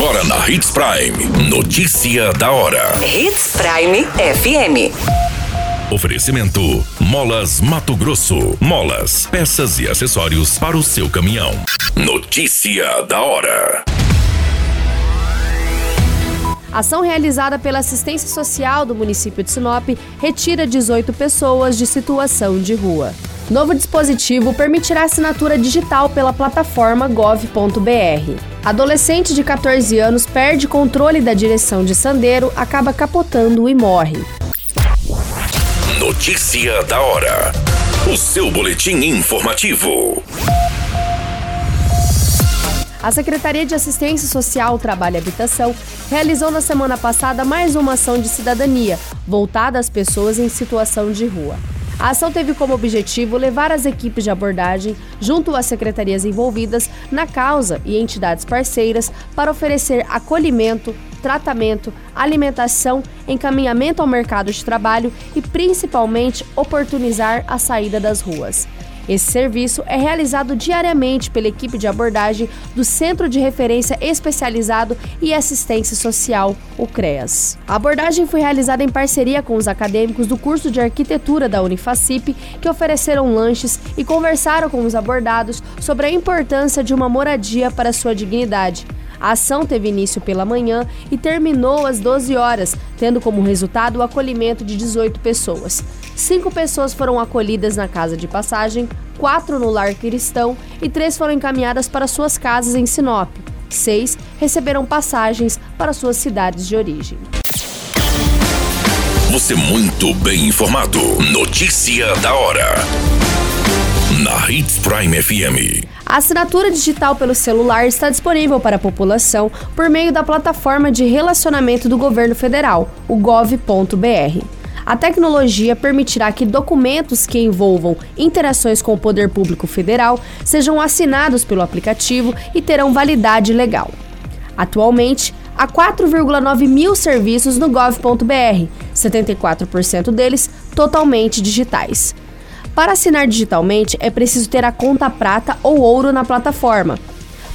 Agora na Hits Prime. Notícia da hora. Hits Prime FM. Oferecimento: Molas Mato Grosso. Molas, peças e acessórios para o seu caminhão. Notícia da hora. Ação realizada pela assistência social do município de Sinop retira 18 pessoas de situação de rua. Novo dispositivo permitirá assinatura digital pela plataforma gov.br. Adolescente de 14 anos perde controle da direção de Sandeiro, acaba capotando e morre. Notícia da hora. O seu boletim informativo. A Secretaria de Assistência Social, Trabalho e Habitação realizou na semana passada mais uma ação de cidadania voltada às pessoas em situação de rua. A ação teve como objetivo levar as equipes de abordagem junto às secretarias envolvidas na causa e entidades parceiras para oferecer acolhimento, tratamento, alimentação, encaminhamento ao mercado de trabalho e principalmente oportunizar a saída das ruas. Esse serviço é realizado diariamente pela equipe de abordagem do Centro de Referência Especializado e Assistência Social, o CREAS. A abordagem foi realizada em parceria com os acadêmicos do curso de arquitetura da Unifacip, que ofereceram lanches e conversaram com os abordados sobre a importância de uma moradia para sua dignidade. A ação teve início pela manhã e terminou às 12 horas, tendo como resultado o acolhimento de 18 pessoas. Cinco pessoas foram acolhidas na casa de passagem, quatro no lar cristão e três foram encaminhadas para suas casas em Sinop. Seis receberam passagens para suas cidades de origem. Você muito bem informado. Notícia da hora. Na Hits Prime FM. A assinatura digital pelo celular está disponível para a população por meio da plataforma de relacionamento do governo federal, o gov.br. A tecnologia permitirá que documentos que envolvam interações com o poder público federal sejam assinados pelo aplicativo e terão validade legal. Atualmente, há 4,9 mil serviços no gov.br, 74% deles totalmente digitais. Para assinar digitalmente, é preciso ter a conta prata ou ouro na plataforma.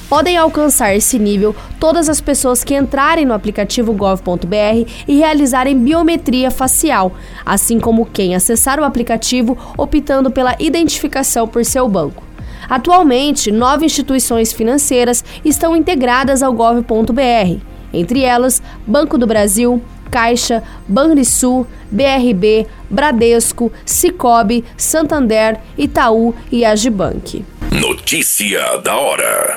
Podem alcançar esse nível todas as pessoas que entrarem no aplicativo gov.br e realizarem biometria facial, assim como quem acessar o aplicativo optando pela identificação por seu banco. Atualmente, nove instituições financeiras estão integradas ao gov.br, entre elas Banco do Brasil, Caixa, Banrisul, BRB, Bradesco, Cicobi, Santander, Itaú e Agibank. Notícia da hora.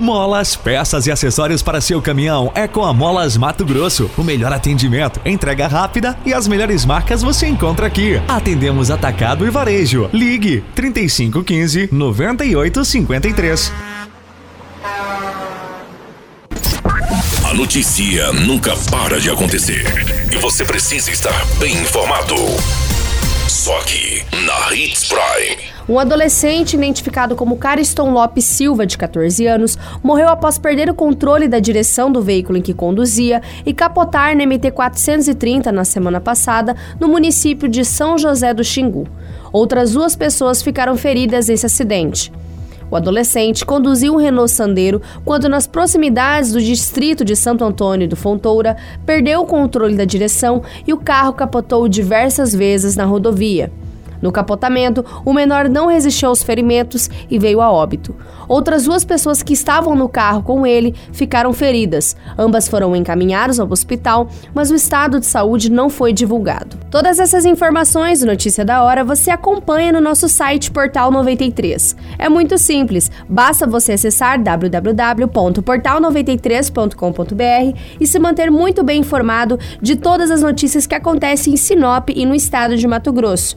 Molas, peças e acessórios para seu caminhão é com a Molas Mato Grosso. O melhor atendimento, entrega rápida e as melhores marcas você encontra aqui. Atendemos atacado e varejo. Ligue 3515 9853. A notícia nunca para de acontecer e você precisa estar bem informado. Só aqui na Hits Prime. Um adolescente identificado como Cariston Lopes Silva, de 14 anos, morreu após perder o controle da direção do veículo em que conduzia e capotar na MT 430 na semana passada, no município de São José do Xingu. Outras duas pessoas ficaram feridas nesse acidente. O adolescente conduziu um Renault Sandero quando, nas proximidades do distrito de Santo Antônio do Fontoura, perdeu o controle da direção e o carro capotou diversas vezes na rodovia. No capotamento, o menor não resistiu aos ferimentos e veio a óbito. Outras duas pessoas que estavam no carro com ele ficaram feridas. Ambas foram encaminhadas ao hospital, mas o estado de saúde não foi divulgado. Todas essas informações Notícia da Hora você acompanha no nosso site Portal 93. É muito simples, basta você acessar www.portal93.com.br e se manter muito bem informado de todas as notícias que acontecem em Sinop e no estado de Mato Grosso